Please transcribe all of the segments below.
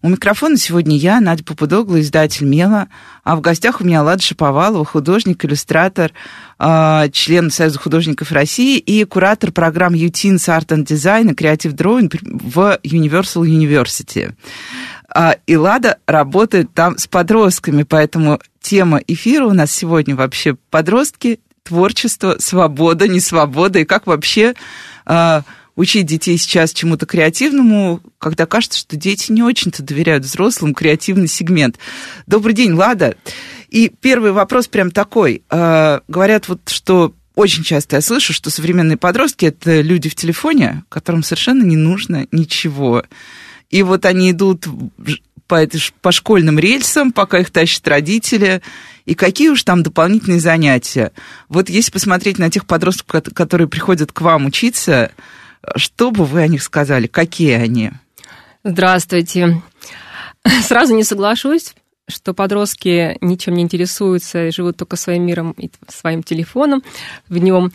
У микрофона сегодня я, Надя Попудогла, издатель «Мела», а в гостях у меня Лада Шаповалова, художник, иллюстратор, а, член Союза художников России и куратор программ UTINS Art and Design и Creative Drawing в Universal University. А, и Лада работает там с подростками, поэтому тема эфира у нас сегодня вообще подростки, творчество, свобода, не свобода, и как вообще а, учить детей сейчас чему-то креативному, когда кажется, что дети не очень-то доверяют взрослым креативный сегмент. Добрый день, Лада. И первый вопрос прям такой. Э, говорят вот, что очень часто я слышу, что современные подростки – это люди в телефоне, которым совершенно не нужно ничего. И вот они идут по, по школьным рельсам, пока их тащат родители, и какие уж там дополнительные занятия. Вот если посмотреть на тех подростков, которые приходят к вам учиться, что бы вы о них сказали? Какие они? Здравствуйте. Сразу не соглашусь, что подростки ничем не интересуются живут только своим миром и своим телефоном в нем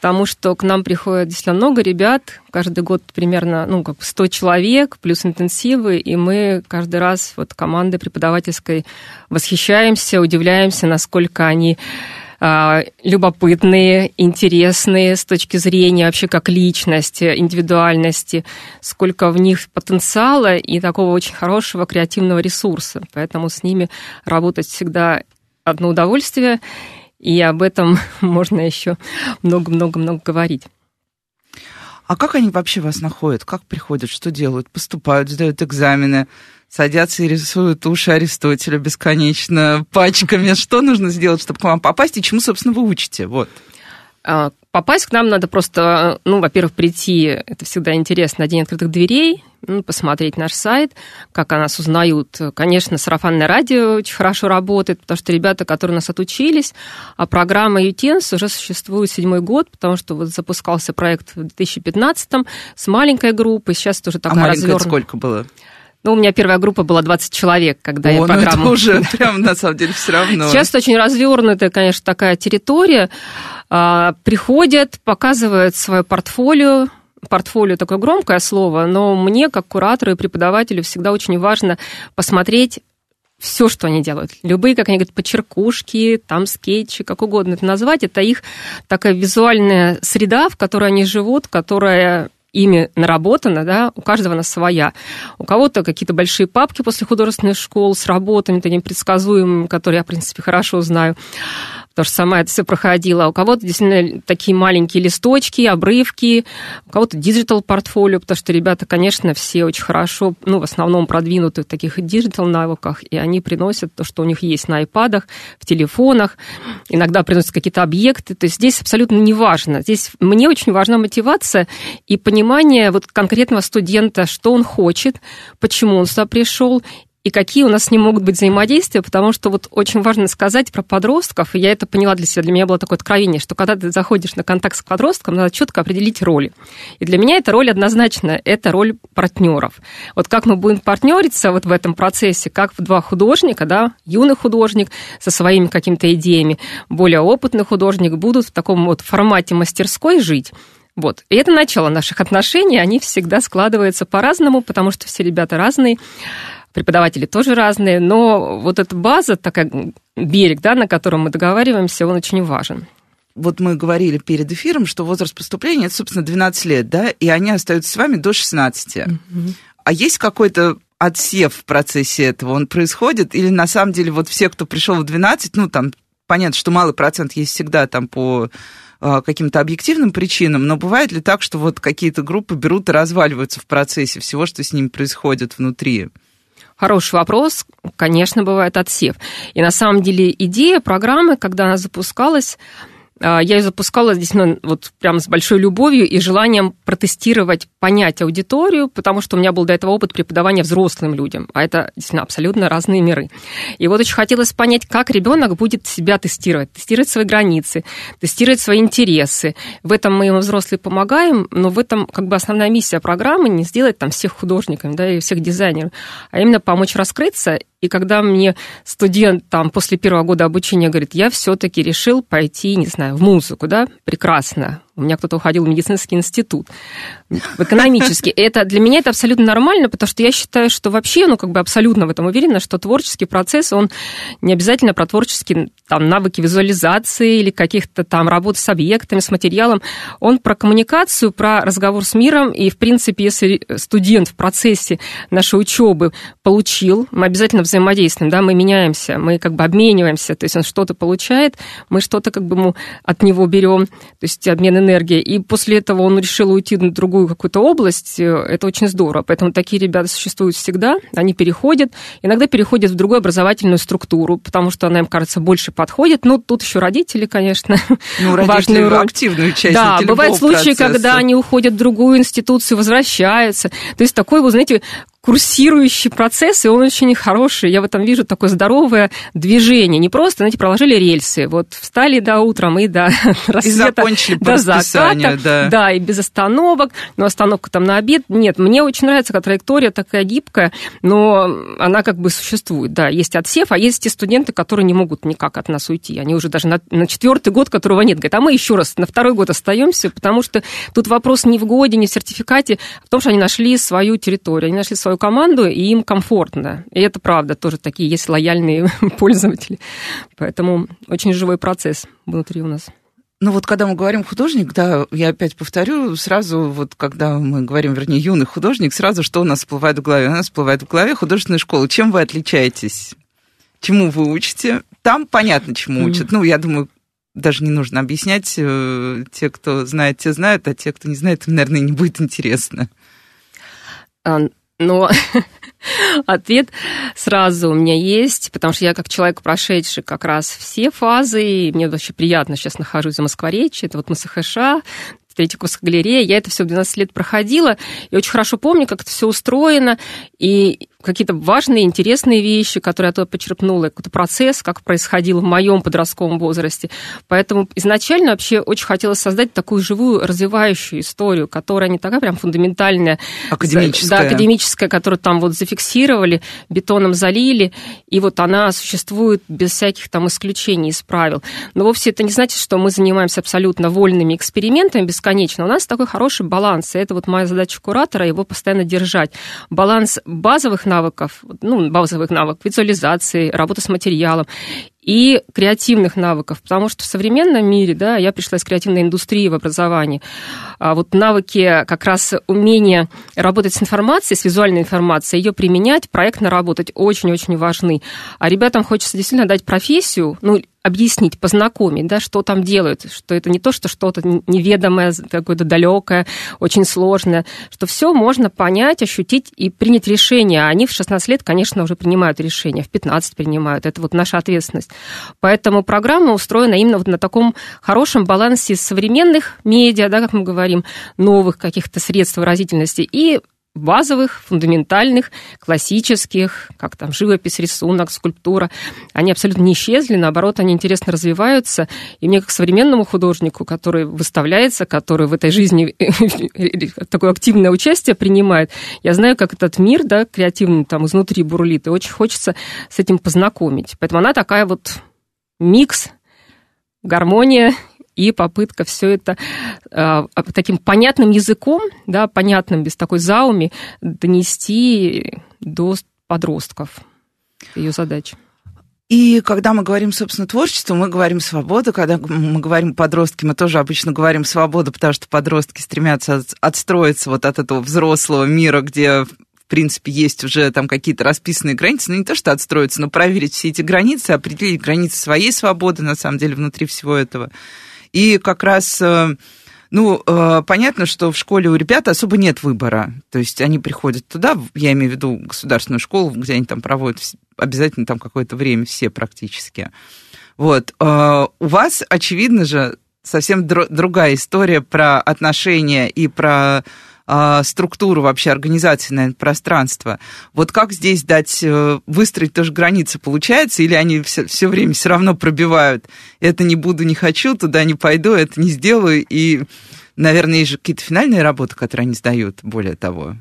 потому что к нам приходит действительно много ребят, каждый год примерно ну, как 100 человек, плюс интенсивы, и мы каждый раз вот командой преподавательской восхищаемся, удивляемся, насколько они любопытные, интересные с точки зрения вообще как личности, индивидуальности, сколько в них потенциала и такого очень хорошего креативного ресурса. Поэтому с ними работать всегда одно удовольствие, и об этом можно еще много-много-много говорить. А как они вообще вас находят? Как приходят? Что делают? Поступают, сдают экзамены? Садятся и рисуют уши Аристотеля бесконечно пачками. Что нужно сделать, чтобы к вам попасть, и чему, собственно, вы учите? Вот. А, попасть к нам надо просто, ну, во-первых, прийти, это всегда интересно, на День открытых дверей, ну, посмотреть наш сайт, как о нас узнают. Конечно, сарафанное радио очень хорошо работает, потому что ребята, которые у нас отучились, а программа UTENS уже существует седьмой год, потому что вот запускался проект в 2015 с маленькой группой, сейчас тоже такая а развернутая. сколько было? Ну, у меня первая группа была 20 человек, когда О, я программу... Ну это уже прям, на самом деле, все равно. Сейчас очень развернутая, конечно, такая территория. А, приходят, показывают свое портфолио, портфолио такое громкое слово, но мне, как куратору и преподавателю, всегда очень важно посмотреть все, что они делают. Любые, как они говорят, почеркушки, там скетчи, как угодно это назвать, это их такая визуальная среда, в которой они живут, которая ими наработана, да, у каждого она своя. У кого-то какие-то большие папки после художественной школы с работами, такими предсказуемыми, которые я, в принципе, хорошо знаю потому что сама это все проходила. У кого-то действительно такие маленькие листочки, обрывки, у кого-то digital портфолио, потому что ребята, конечно, все очень хорошо, ну, в основном продвинуты в таких digital навыках, и они приносят то, что у них есть на айпадах, в телефонах, иногда приносят какие-то объекты. То есть здесь абсолютно не важно. Здесь мне очень важна мотивация и понимание вот конкретного студента, что он хочет, почему он сюда пришел, и какие у нас с ним могут быть взаимодействия, потому что вот очень важно сказать про подростков, и я это поняла для себя, для меня было такое откровение, что когда ты заходишь на контакт с подростком, надо четко определить роли. И для меня эта роль однозначно, это роль партнеров. Вот как мы будем партнериться вот в этом процессе, как два художника, да, юный художник со своими какими-то идеями, более опытный художник будут в таком вот формате мастерской жить, вот. И это начало наших отношений, они всегда складываются по-разному, потому что все ребята разные преподаватели тоже разные, но вот эта база, такая берег, да, на котором мы договариваемся, он очень важен. Вот мы говорили перед эфиром, что возраст поступления это, собственно, 12 лет, да, и они остаются с вами до 16. Mm-hmm. А есть какой-то отсев в процессе этого? Он происходит? Или на самом деле вот все, кто пришел в 12, ну, там, понятно, что малый процент есть всегда там по а, каким-то объективным причинам, но бывает ли так, что вот какие-то группы берут и разваливаются в процессе всего, что с ними происходит внутри? Хороший вопрос. Конечно, бывает отсев. И на самом деле идея программы, когда она запускалась, я ее запускала действительно вот прям с большой любовью и желанием протестировать, понять аудиторию, потому что у меня был до этого опыт преподавания взрослым людям, а это действительно абсолютно разные миры. И вот очень хотелось понять, как ребенок будет себя тестировать, тестировать свои границы, тестировать свои интересы. В этом мы ему взрослые помогаем, но в этом как бы основная миссия программы не сделать там всех художниками, да, и всех дизайнеров, а именно помочь раскрыться и когда мне студент там после первого года обучения говорит, я все-таки решил пойти, не знаю, в музыку, да, прекрасно, у меня кто-то уходил в медицинский институт, в экономический. Это для меня это абсолютно нормально, потому что я считаю, что вообще, ну, как бы абсолютно в этом уверена, что творческий процесс, он не обязательно про творческие там, навыки визуализации или каких-то там работ с объектами, с материалом. Он про коммуникацию, про разговор с миром. И, в принципе, если студент в процессе нашей учебы получил, мы обязательно взаимодействуем, да, мы меняемся, мы как бы обмениваемся, то есть он что-то получает, мы что-то как бы ему от него берем, то есть обмен энергией. И после этого он решил уйти на другую какую-то область, это очень здорово. Поэтому такие ребята существуют всегда, они переходят, иногда переходят в другую образовательную структуру, потому что она им кажется больше подходит. Ну, тут еще родители, конечно, ну, важную роль. активную часть Да, бывают случаи, процесса. когда они уходят в другую институцию, возвращаются. То есть такой, вы знаете, курсирующий процесс, и он очень хороший. Я в этом вижу такое здоровое движение. Не просто, знаете, проложили рельсы. Вот встали до утра, мы до рассвета, и закончили до заката. Да. да, и без остановок. Но остановка там на обед. Нет, мне очень нравится, как траектория такая гибкая, но она как бы существует. Да, есть отсев, а есть те студенты, которые не могут никак от нас уйти. Они уже даже на, на четвертый год, которого нет, говорят, а мы еще раз на второй год остаемся, потому что тут вопрос не в годе, не в сертификате, а в том, что они нашли свою территорию, они нашли свою свою команду, и им комфортно. И это правда, тоже такие есть лояльные пользователи. Поэтому очень живой процесс внутри у нас. Ну вот когда мы говорим художник, да, я опять повторю, сразу вот когда мы говорим, вернее, юный художник, сразу что у нас всплывает в голове? У нас всплывает в голове художественная школа. Чем вы отличаетесь? Чему вы учите? Там понятно, чему учат. Ну, я думаю, даже не нужно объяснять. Э, те, кто знает, те знают, а те, кто не знает, им, наверное, не будет интересно. Но ответ сразу у меня есть, потому что я как человек, прошедший как раз все фазы, и мне вообще приятно сейчас нахожусь в Москворечье, это вот МСХШ, Третьяковская галерея, я это все в 12 лет проходила, и очень хорошо помню, как это все устроено, и какие-то важные, интересные вещи, которые я оттуда почерпнула, какой-то процесс, как происходил в моем подростковом возрасте. Поэтому изначально вообще очень хотелось создать такую живую, развивающую историю, которая не такая прям фундаментальная. Академическая. Да, академическая, которую там вот зафиксировали, бетоном залили, и вот она существует без всяких там исключений из правил. Но вовсе это не значит, что мы занимаемся абсолютно вольными экспериментами бесконечно. У нас такой хороший баланс, и это вот моя задача куратора, его постоянно держать. Баланс базовых навыков, ну, базовых навыков, визуализации, работы с материалом и креативных навыков, потому что в современном мире, да, я пришла из креативной индустрии в образовании, а вот навыки, как раз умение работать с информацией, с визуальной информацией, ее применять, проектно работать очень-очень важны. А ребятам хочется действительно дать профессию, ну, объяснить, познакомить, да, что там делают, что это не то, что что-то неведомое, какое-то далекое, очень сложное, что все можно понять, ощутить и принять решение. Они в 16 лет, конечно, уже принимают решения, в 15 принимают. Это вот наша ответственность. Поэтому программа устроена именно вот на таком хорошем балансе современных медиа, да, как мы говорим, новых каких-то средств выразительности и базовых, фундаментальных, классических, как там живопись, рисунок, скульптура, они абсолютно не исчезли, наоборот, они интересно развиваются. И мне, как современному художнику, который выставляется, который в этой жизни такое активное участие принимает, я знаю, как этот мир, да, креативный там изнутри бурлит, и очень хочется с этим познакомить. Поэтому она такая вот микс, гармония и попытка все это э, таким понятным языком, да, понятным, без такой зауми, донести до подростков. Ее задача. И когда мы говорим, собственно, творчество, мы говорим свобода. Когда мы говорим подростки, мы тоже обычно говорим свобода, потому что подростки стремятся отстроиться вот от этого взрослого мира, где в принципе, есть уже там какие-то расписанные границы, ну не то, что отстроиться, но проверить все эти границы, определить границы своей свободы, на самом деле, внутри всего этого. И как раз э, ну, э, понятно, что в школе у ребят особо нет выбора. То есть они приходят туда, я имею в виду государственную школу, где они там проводят обязательно там какое-то время, все практически. Вот. Э, у вас, очевидно же, совсем др- другая история про отношения и про э, структуру вообще организации пространства. Вот как здесь дать, э, выстроить тоже границы, получается, или они все, все время все равно пробивают, это не буду, не хочу, туда не пойду, это не сделаю, и, наверное, есть же какие-то финальные работы, которые они сдают, более того.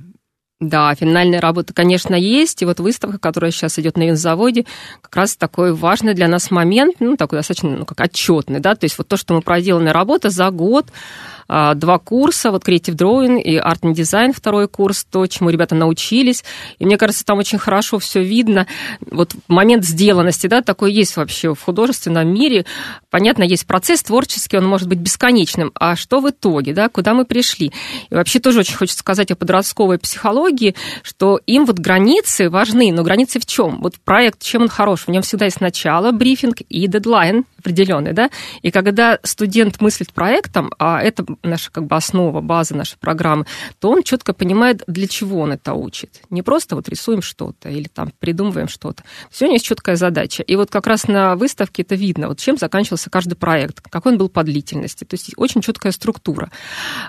Да, финальная работа, конечно, есть. И вот выставка, которая сейчас идет на винзаводе, как раз такой важный для нас момент, ну, такой достаточно, ну, как отчетный, да, то есть вот то, что мы проделанная работа за год, а, два курса, вот Creative Drawing и Art and Design второй курс, то, чему ребята научились. И мне кажется, там очень хорошо все видно. Вот момент сделанности, да, такой есть вообще в художественном мире. Понятно, есть процесс творческий, он может быть бесконечным. А что в итоге, да, куда мы пришли? И вообще тоже очень хочется сказать о подростковой психологии, что им вот границы важны, но границы в чем? Вот проект, чем он хорош? В нем всегда есть начало, брифинг и дедлайн определенный, да, и когда студент мыслит проектом, а это наша как бы основа, база нашей программы, то он четко понимает, для чего он это учит. Не просто вот рисуем что-то или там придумываем что-то. Сегодня есть четкая задача. И вот как раз на выставке это видно, вот чем заканчивался каждый проект, какой он был по длительности. То есть очень четкая структура.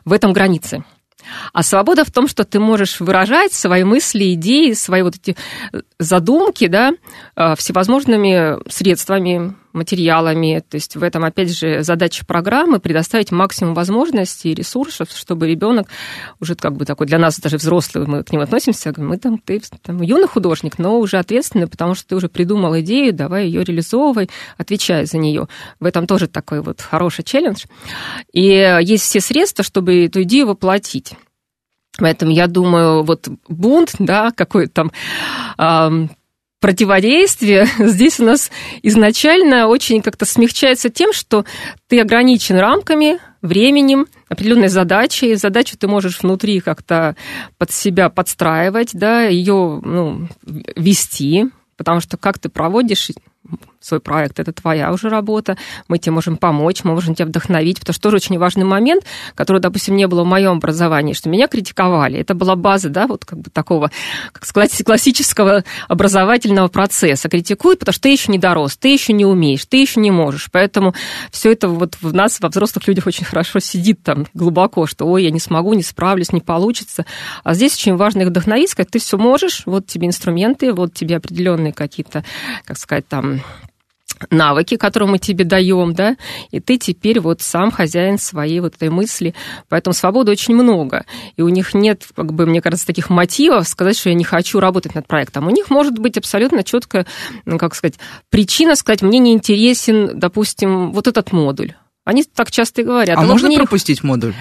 В этом границы. А свобода в том, что ты можешь выражать свои мысли, идеи, свои вот эти задумки, да, э, всевозможными средствами, материалами. То есть в этом, опять же, задача программы предоставить максимум возможностей и ресурсов, чтобы ребенок уже как бы такой для нас даже взрослый, мы к нему относимся, мы там, ты там, юный художник, но уже ответственный, потому что ты уже придумал идею, давай ее реализовывай, отвечай за нее. В этом тоже такой вот хороший челлендж. И есть все средства, чтобы эту идею воплотить. Поэтому я думаю, вот бунт, да, какой-то там противодействие здесь у нас изначально очень как-то смягчается тем, что ты ограничен рамками, временем, определенной задачей. Задачу ты можешь внутри как-то под себя подстраивать, да, ее ну, вести, потому что как ты проводишь свой проект, это твоя уже работа, мы тебе можем помочь, мы можем тебя вдохновить, потому что тоже очень важный момент, который, допустим, не было в моем образовании, что меня критиковали. Это была база, да, вот как бы такого, как сказать, классического образовательного процесса. Критикуют, потому что ты еще не дорос, ты еще не умеешь, ты еще не можешь. Поэтому все это вот в нас, во взрослых людях очень хорошо сидит там глубоко, что ой, я не смогу, не справлюсь, не получится. А здесь очень важно их вдохновить, сказать, ты все можешь, вот тебе инструменты, вот тебе определенные какие-то, как сказать, там навыки, которые мы тебе даем, да, и ты теперь вот сам хозяин своей вот этой мысли. Поэтому свободы очень много. И у них нет, как бы, мне кажется, таких мотивов сказать, что я не хочу работать над проектом. У них может быть абсолютно четкая, ну, как сказать, причина сказать, мне не интересен, допустим, вот этот модуль. Они так часто и говорят. А, а можно пропустить модуль?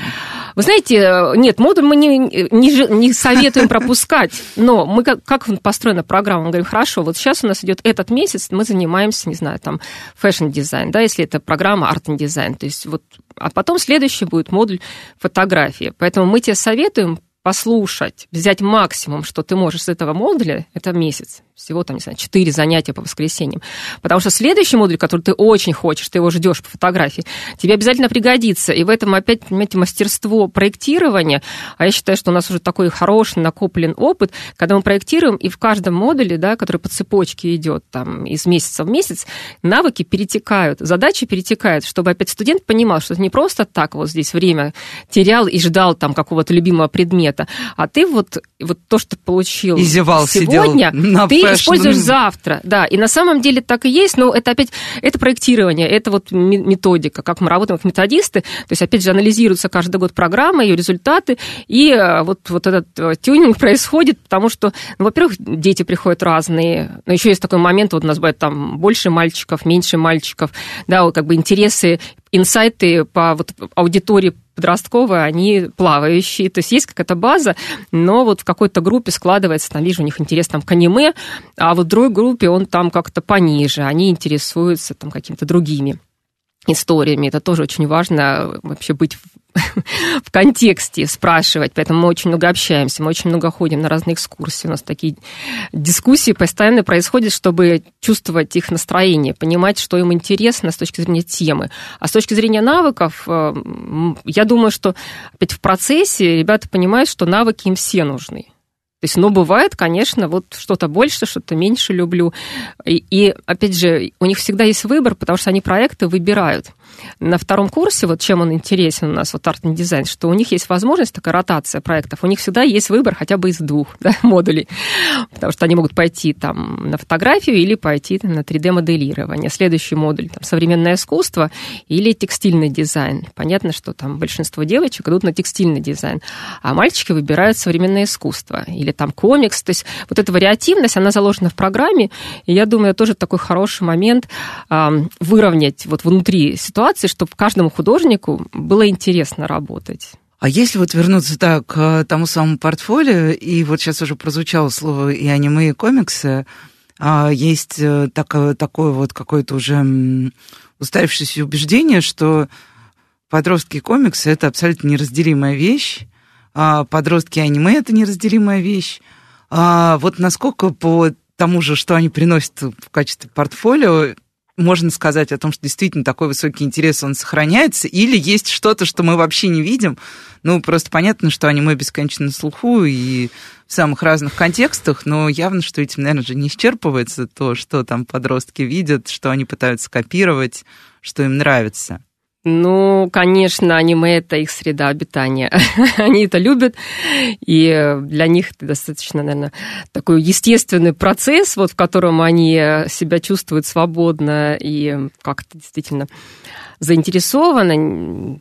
Вы знаете, нет, модуль мы не, не, не советуем пропускать, но мы как, как построена программа, мы говорим, хорошо, вот сейчас у нас идет этот месяц, мы занимаемся, не знаю, там, fashion-дизайн, да, если это программа арт-дизайн, то есть вот, а потом следующий будет модуль фотографии. Поэтому мы тебе советуем послушать, взять максимум, что ты можешь с этого модуля, это месяц, всего там, не знаю, 4 занятия по воскресеньям. Потому что следующий модуль, который ты очень хочешь, ты его ждешь по фотографии, тебе обязательно пригодится. И в этом опять, понимаете, мастерство проектирования. А я считаю, что у нас уже такой хороший накоплен опыт, когда мы проектируем, и в каждом модуле, да, который по цепочке идет там из месяца в месяц, навыки перетекают, задачи перетекают, чтобы опять студент понимал, что это не просто так вот здесь время терял и ждал там какого-то любимого предмета, а ты вот, вот то, что получил и зевал, сегодня, на ты используешь завтра, да. И на самом деле так и есть, но это опять, это проектирование, это вот методика, как мы работаем как методисты, то есть, опять же, анализируется каждый год программа, ее результаты, и э, вот, вот этот э, тюнинг происходит, потому что, ну, во-первых, дети приходят разные, но еще есть такой момент, вот у нас бывает там больше мальчиков, меньше мальчиков, да, вот как бы интересы инсайты по вот аудитории подростковые, они плавающие, то есть есть какая-то база, но вот в какой-то группе складывается, там, вижу, у них интерес там к аниме, а вот в другой группе он там как-то пониже, они интересуются там какими-то другими историями. Это тоже очень важно вообще быть в контексте спрашивать, поэтому мы очень много общаемся, мы очень много ходим на разные экскурсии, у нас такие дискуссии постоянно происходят, чтобы чувствовать их настроение, понимать, что им интересно с точки зрения темы. А с точки зрения навыков, э, я думаю, что опять в процессе ребята понимают, что навыки им все нужны. То есть, ну, бывает, конечно, вот что-то больше, что-то меньше люблю. И, и, опять же, у них всегда есть выбор, потому что они проекты выбирают. На втором курсе, вот чем он интересен у нас, вот арт дизайн, что у них есть возможность, такая ротация проектов, у них всегда есть выбор хотя бы из двух да, модулей, потому что они могут пойти там на фотографию или пойти там, на 3D-моделирование. Следующий модуль там, современное искусство или текстильный дизайн. Понятно, что там большинство девочек идут на текстильный дизайн, а мальчики выбирают современное искусство или там комикс. То есть вот эта вариативность, она заложена в программе, и я думаю, тоже такой хороший момент э, выровнять вот внутри ситуации, чтобы каждому художнику было интересно работать. А если вот вернуться так к тому самому портфолио, и вот сейчас уже прозвучало слово и аниме, и комиксы, а есть э, такое, такое вот какое-то уже уставившееся убеждение, что подростки и комиксы — это абсолютно неразделимая вещь, а подростки и аниме — это неразделимая вещь. А вот насколько по тому же, что они приносят в качестве портфолио, можно сказать о том, что действительно такой высокий интерес, он сохраняется, или есть что-то, что мы вообще не видим. Ну, просто понятно, что аниме бесконечно на слуху и в самых разных контекстах, но явно, что этим, наверное, же не исчерпывается то, что там подростки видят, что они пытаются копировать, что им нравится. Ну, конечно, аниме – это их среда обитания. Они это любят, и для них это достаточно, наверное, такой естественный процесс, вот, в котором они себя чувствуют свободно и как-то действительно заинтересованы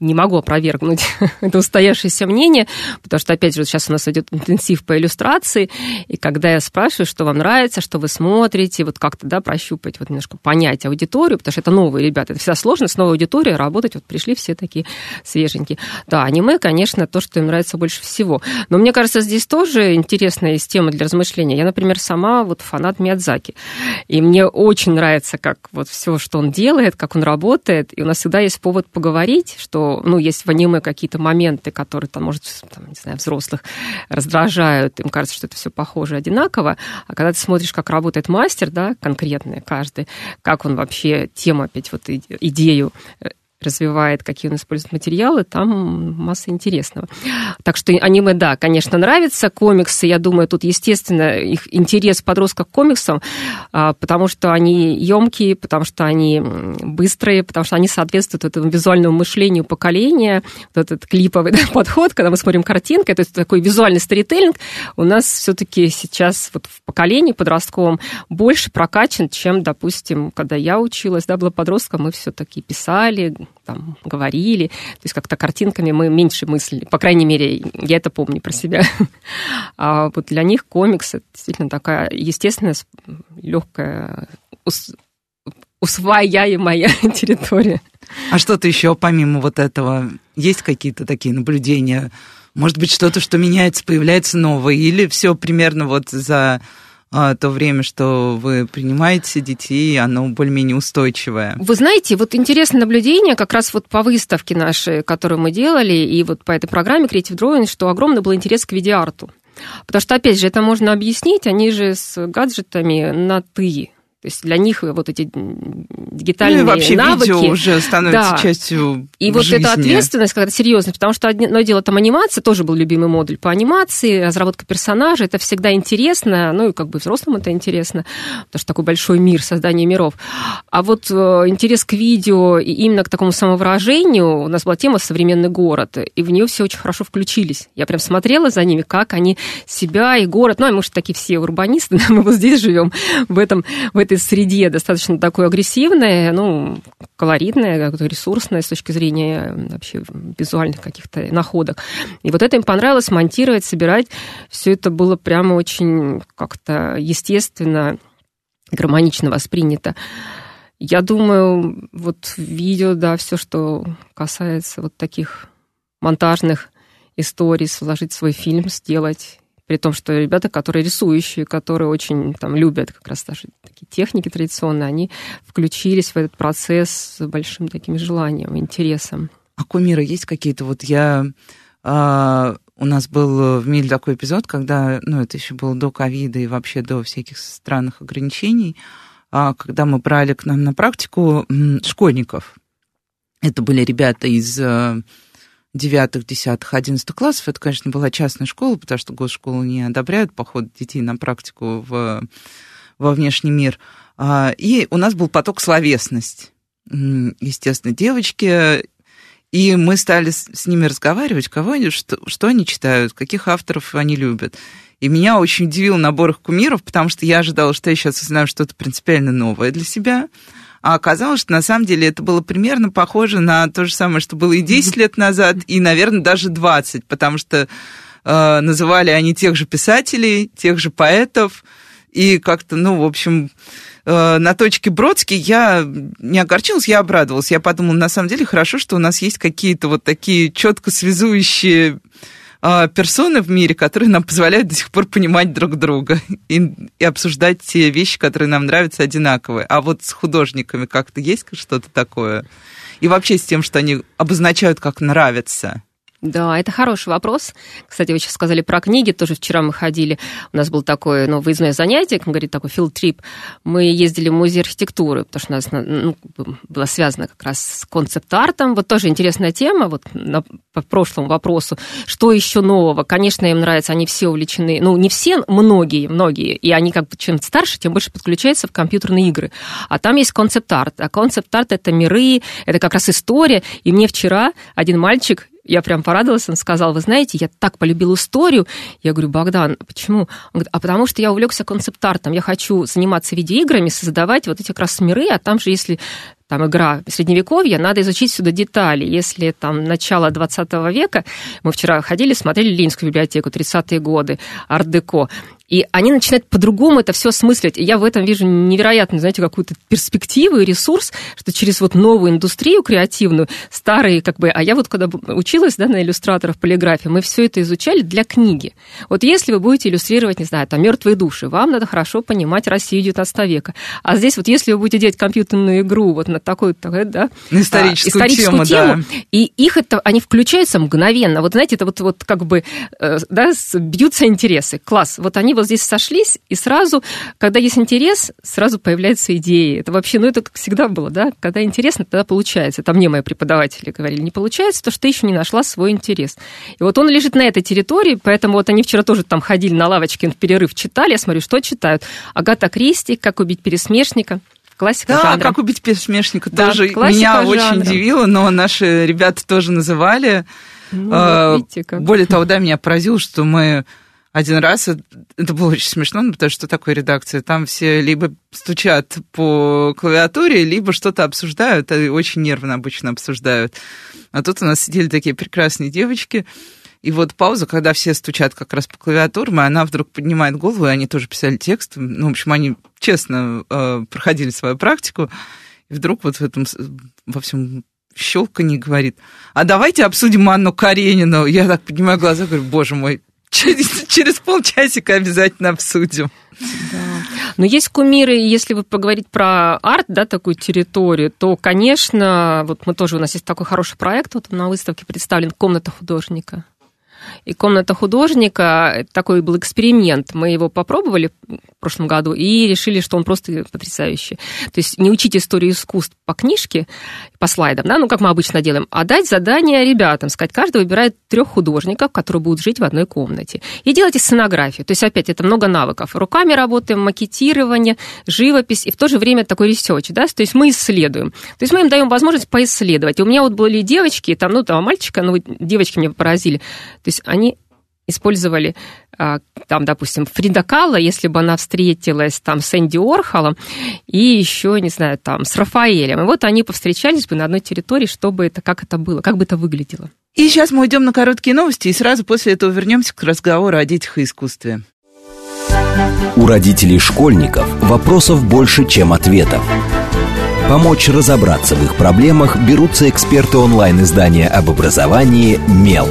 не могу опровергнуть это устоявшееся мнение, потому что, опять же, сейчас у нас идет интенсив по иллюстрации, и когда я спрашиваю, что вам нравится, что вы смотрите, вот как-то, да, прощупать, вот немножко понять аудиторию, потому что это новые ребята, это всегда сложно с новой аудиторией работать, вот пришли все такие свеженькие. Да, аниме, конечно, то, что им нравится больше всего. Но мне кажется, здесь тоже интересная есть тема для размышления. Я, например, сама вот фанат Миядзаки, и мне очень нравится, как вот все, что он делает, как он работает, и у нас всегда есть повод поговорить, что, ну, есть в аниме какие-то моменты, которые, там, может, там, не знаю, взрослых раздражают, им кажется, что это все похоже, одинаково, а когда ты смотришь, как работает мастер, да, конкретный каждый, как он вообще тему опять вот идею э, развивает, какие он использует материалы, там масса интересного. Так что аниме, да, конечно, нравится. Комиксы, я думаю, тут, естественно, их интерес подростков к комиксам, а, потому что они емкие, потому что они быстрые, потому что они соответствуют этому визуальному мышлению поколения, вот этот клиповый да, подход, когда мы смотрим картинкой, то есть такой визуальный сторителлинг у нас все-таки сейчас вот в поколении подростковом больше прокачан, чем, допустим, когда я училась, да, была подростком, мы все-таки писали, там, говорили, то есть как-то картинками мы меньше мыслили. По крайней мере, я это помню про себя. А вот для них комикс это действительно такая естественная, легкая, усвояемая территория. А что-то еще помимо вот этого? Есть какие-то такие наблюдения? Может быть, что-то, что меняется, появляется новое? Или все примерно вот за то время, что вы принимаете детей, оно более-менее устойчивое. Вы знаете, вот интересное наблюдение как раз вот по выставке нашей, которую мы делали, и вот по этой программе Creative Drawing, что огромный был интерес к видеоарту. Потому что, опять же, это можно объяснить, они же с гаджетами на «ты», то есть для них вот эти дигитальные ну, и вообще навыки... видео уже становится да. частью И вот жизни. эта ответственность, когда серьезно, потому что одно дело там анимация, тоже был любимый модуль по анимации, разработка персонажа, это всегда интересно, ну и как бы взрослым это интересно, потому что такой большой мир, создание миров. А вот э, интерес к видео и именно к такому самовыражению, у нас была тема «Современный город», и в нее все очень хорошо включились. Я прям смотрела за ними, как они себя и город, ну, а мы же такие все урбанисты, мы вот здесь живем, в этом, в этой этой среде достаточно такой агрессивной, ну, колоритной, ресурсной с точки зрения вообще визуальных каких-то находок. И вот это им понравилось монтировать, собирать. Все это было прямо очень как-то естественно, гармонично воспринято. Я думаю, вот видео, да, все, что касается вот таких монтажных историй, сложить свой фильм, сделать при том, что ребята, которые рисующие, которые очень там, любят как раз даже такие техники традиционные, они включились в этот процесс с большим таким желанием, интересом. А кумиры есть какие-то? Вот я... А, у нас был в Миле такой эпизод, когда, ну, это еще было до ковида и вообще до всяких странных ограничений, а, когда мы брали к нам на практику школьников. Это были ребята из э, девятых, десятых, одиннадцатых классов. Это, конечно, была частная школа, потому что госшколы не одобряют поход детей на практику в, во внешний мир. А, и у нас был поток словесность. естественно, девочки, и мы стали с ними разговаривать, кого они, что, что они читают, каких авторов они любят. И меня очень удивил набор их кумиров, потому что я ожидала, что я сейчас узнаю что-то принципиально новое для себя. А оказалось, что на самом деле это было примерно похоже на то же самое, что было и 10 лет назад, и, наверное, даже 20, потому что э, называли они тех же писателей, тех же поэтов, и как-то, ну, в общем, э, на точке Бродский я не огорчилась, я обрадовалась. Я подумала, на самом деле хорошо, что у нас есть какие-то вот такие четко связующие персоны в мире, которые нам позволяют до сих пор понимать друг друга и, и обсуждать те вещи, которые нам нравятся, одинаковые. А вот с художниками как-то есть что-то такое? И вообще с тем, что они обозначают как нравится. Да, это хороший вопрос. Кстати, вы сейчас сказали про книги, тоже вчера мы ходили, у нас было такое ну, выездное занятие, как говорит, такой филд-трип. Мы ездили в музей архитектуры, потому что у нас ну, было связано как раз с концепт-артом. Вот тоже интересная тема, вот на, по прошлому вопросу. Что еще нового? Конечно, им нравится, они все увлечены, ну, не все, многие, многие, и они как бы чем старше, тем больше подключаются в компьютерные игры. А там есть концепт-арт, а концепт-арт — это миры, это как раз история. И мне вчера один мальчик я прям порадовалась, он сказал, вы знаете, я так полюбил историю. Я говорю, Богдан, почему? Он говорит, а потому что я увлекся концепт-артом, я хочу заниматься видеоиграми, создавать вот эти как раз миры, а там же, если там игра средневековья, надо изучить сюда детали. Если там начало 20 века, мы вчера ходили, смотрели Ленинскую библиотеку, 30-е годы, арт-деко, и они начинают по-другому это все осмыслить. И я в этом вижу невероятно, знаете, какую-то перспективу и ресурс, что через вот новую индустрию креативную, старые как бы... А я вот когда училась да, на иллюстраторов полиграфии, мы все это изучали для книги. Вот если вы будете иллюстрировать, не знаю, там, мертвые души, вам надо хорошо понимать Россию 19 века. А здесь вот если вы будете делать компьютерную игру вот на такую, такую да, историческую, а, историческую тему, тему да. и их это, они включаются мгновенно. Вот знаете, это вот, вот как бы, э, да, бьются интересы. Класс. Вот они вот вот здесь сошлись, и сразу, когда есть интерес, сразу появляются идеи. Это вообще, ну, это как всегда было, да, когда интересно, тогда получается. Это мне мои преподаватели говорили, не получается, то что ты еще не нашла свой интерес. И вот он лежит на этой территории, поэтому вот они вчера тоже там ходили на лавочке в перерыв, читали, я смотрю, что читают. Агата Кристи, «Как убить пересмешника», классика да, жанра. как убить пересмешника да, тоже меня жанра. очень удивило, но наши ребята тоже называли. Ну, а, видите, как. Более того, да, меня поразило, что мы один раз, это было очень смешно, ну, потому что такое редакция, там все либо стучат по клавиатуре, либо что-то обсуждают, и очень нервно обычно обсуждают. А тут у нас сидели такие прекрасные девочки, и вот пауза, когда все стучат как раз по клавиатурам, и она вдруг поднимает голову, и они тоже писали текст. Ну, в общем, они честно э, проходили свою практику, и вдруг вот в этом, во всем щелканье говорит, а давайте обсудим Анну Каренину. Я так поднимаю глаза, говорю, боже мой, через, через полчасика обязательно обсудим. Да. Но есть кумиры, если вы поговорить про арт, да, такую территорию, то, конечно, вот мы тоже, у нас есть такой хороший проект, вот на выставке представлен «Комната художника». И комната художника, такой был эксперимент. Мы его попробовали в прошлом году и решили, что он просто потрясающий. То есть не учить историю искусств по книжке, по слайдам, да, ну, как мы обычно делаем, а дать задание ребятам, сказать, каждый выбирает трех художников, которые будут жить в одной комнате. И делайте сценографию. То есть, опять, это много навыков. Руками работаем, макетирование, живопись, и в то же время такой research, да, то есть мы исследуем. То есть мы им даем возможность поисследовать. И у меня вот были девочки, там, ну, там, мальчика, ну, девочки меня поразили. То есть они использовали а, там, допустим, Фрида Калла, если бы она встретилась там с Энди Орхолом и еще, не знаю, там, с Рафаэлем. И вот они повстречались бы на одной территории, чтобы это, как это было, как бы это выглядело. И сейчас мы уйдем на короткие новости, и сразу после этого вернемся к разговору о детях и искусстве. У родителей школьников вопросов больше, чем ответов. Помочь разобраться в их проблемах берутся эксперты онлайн-издания об образовании «Мел».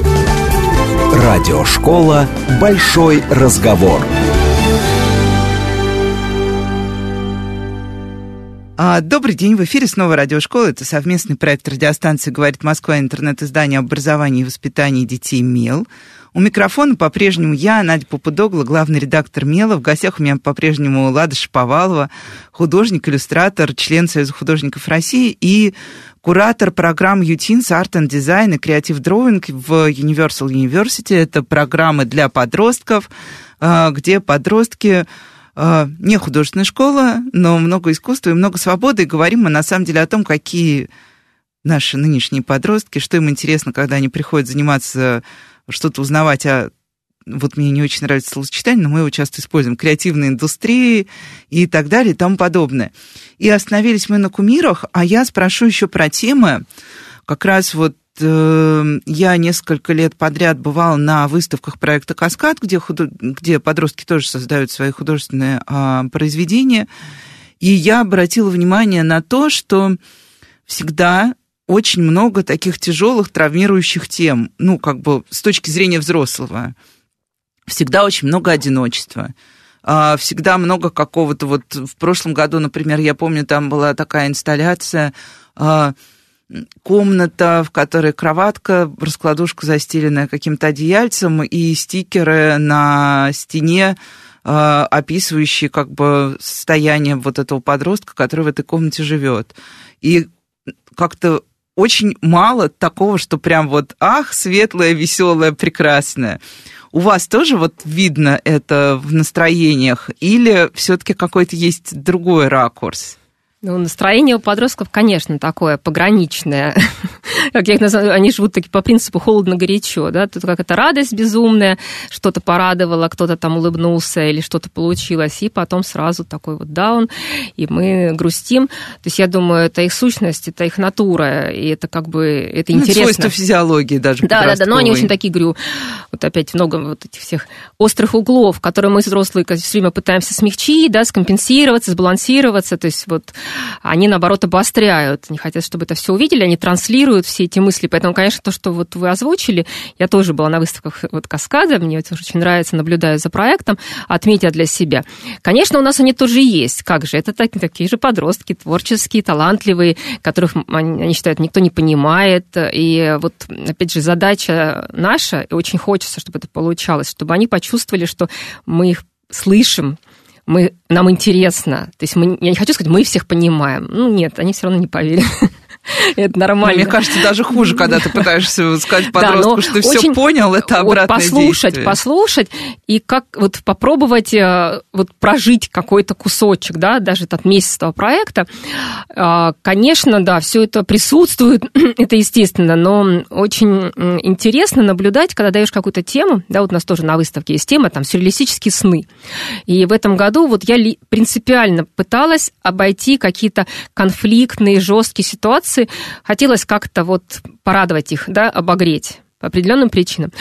Радиошкола «Большой разговор». А, добрый день, в эфире снова радиошкола. Это совместный проект радиостанции «Говорит Москва» интернет-издание образования и воспитания детей «МЕЛ». У микрофона по-прежнему я, Надя Попудогла, главный редактор «Мела». В гостях у меня по-прежнему Лада Шповалова, художник, иллюстратор, член Союза художников России и куратор программ UTINS Art and Design и Creative Drawing в Universal University. Это программы для подростков, а, где подростки э, не художественная школа, но много искусства и много свободы. И говорим мы на самом деле о том, какие наши нынешние подростки, что им интересно, когда они приходят заниматься, что-то узнавать о вот мне не очень нравится словосочетание, но мы его часто используем, креативной индустрии и так далее и тому подобное. И остановились мы на кумирах, а я спрошу еще про темы. Как раз вот э, я несколько лет подряд бывала на выставках проекта «Каскад», где, худо... где подростки тоже создают свои художественные э, произведения. И я обратила внимание на то, что всегда очень много таких тяжелых травмирующих тем, ну, как бы с точки зрения взрослого всегда очень много одиночества а, всегда много какого-то вот в прошлом году, например, я помню, там была такая инсталляция а, комната, в которой кроватка, раскладушка застеленная каким-то одеяльцем и стикеры на стене, а, описывающие как бы состояние вот этого подростка, который в этой комнате живет. И как-то очень мало такого, что прям вот, ах, светлое, веселое, прекрасное. У вас тоже вот видно это в настроениях или все-таки какой-то есть другой ракурс? Ну, настроение у подростков, конечно, такое пограничное. как я их называю, они живут таки по принципу холодно-горячо, да, тут как это радость безумная, что-то порадовало, кто-то там улыбнулся или что-то получилось, и потом сразу такой вот даун, и мы грустим. То есть я думаю, это их сущность, это их натура, и это как бы, это ну, интересно. Свойства физиологии даже Да, да, да, но они очень такие, говорю, вот опять много вот этих всех острых углов, которые мы взрослые все время пытаемся смягчить, да, скомпенсироваться, сбалансироваться, то есть вот они, наоборот, обостряют, не хотят, чтобы это все увидели, они транслируют все эти мысли. Поэтому, конечно, то, что вот вы озвучили, я тоже была на выставках вот Каскада, мне это очень нравится, наблюдаю за проектом, отметя для себя. Конечно, у нас они тоже есть. Как же? Это так, такие же подростки, творческие, талантливые, которых, они считают, никто не понимает. И вот, опять же, задача наша, и очень хочется, чтобы это получалось, чтобы они почувствовали, что мы их слышим, мы, нам интересно. То есть мы, я не хочу сказать, мы всех понимаем. Ну, нет, они все равно не поверят. Это нормально. Мне кажется, даже хуже, когда ты пытаешься сказать подростку, да, что ты все понял, это обратное вот послушать, действие. Послушать, и как вот попробовать э, вот прожить какой-то кусочек, да, даже этот месяц этого проекта. А, конечно, да, все это присутствует, это естественно, но очень интересно наблюдать, когда даешь какую-то тему, да, вот у нас тоже на выставке есть тема, там, сюрреалистические сны. И в этом году вот я принципиально пыталась обойти какие-то конфликтные, жесткие ситуации, эмоции, хотелось как-то вот порадовать их, да, обогреть по определенным причинам.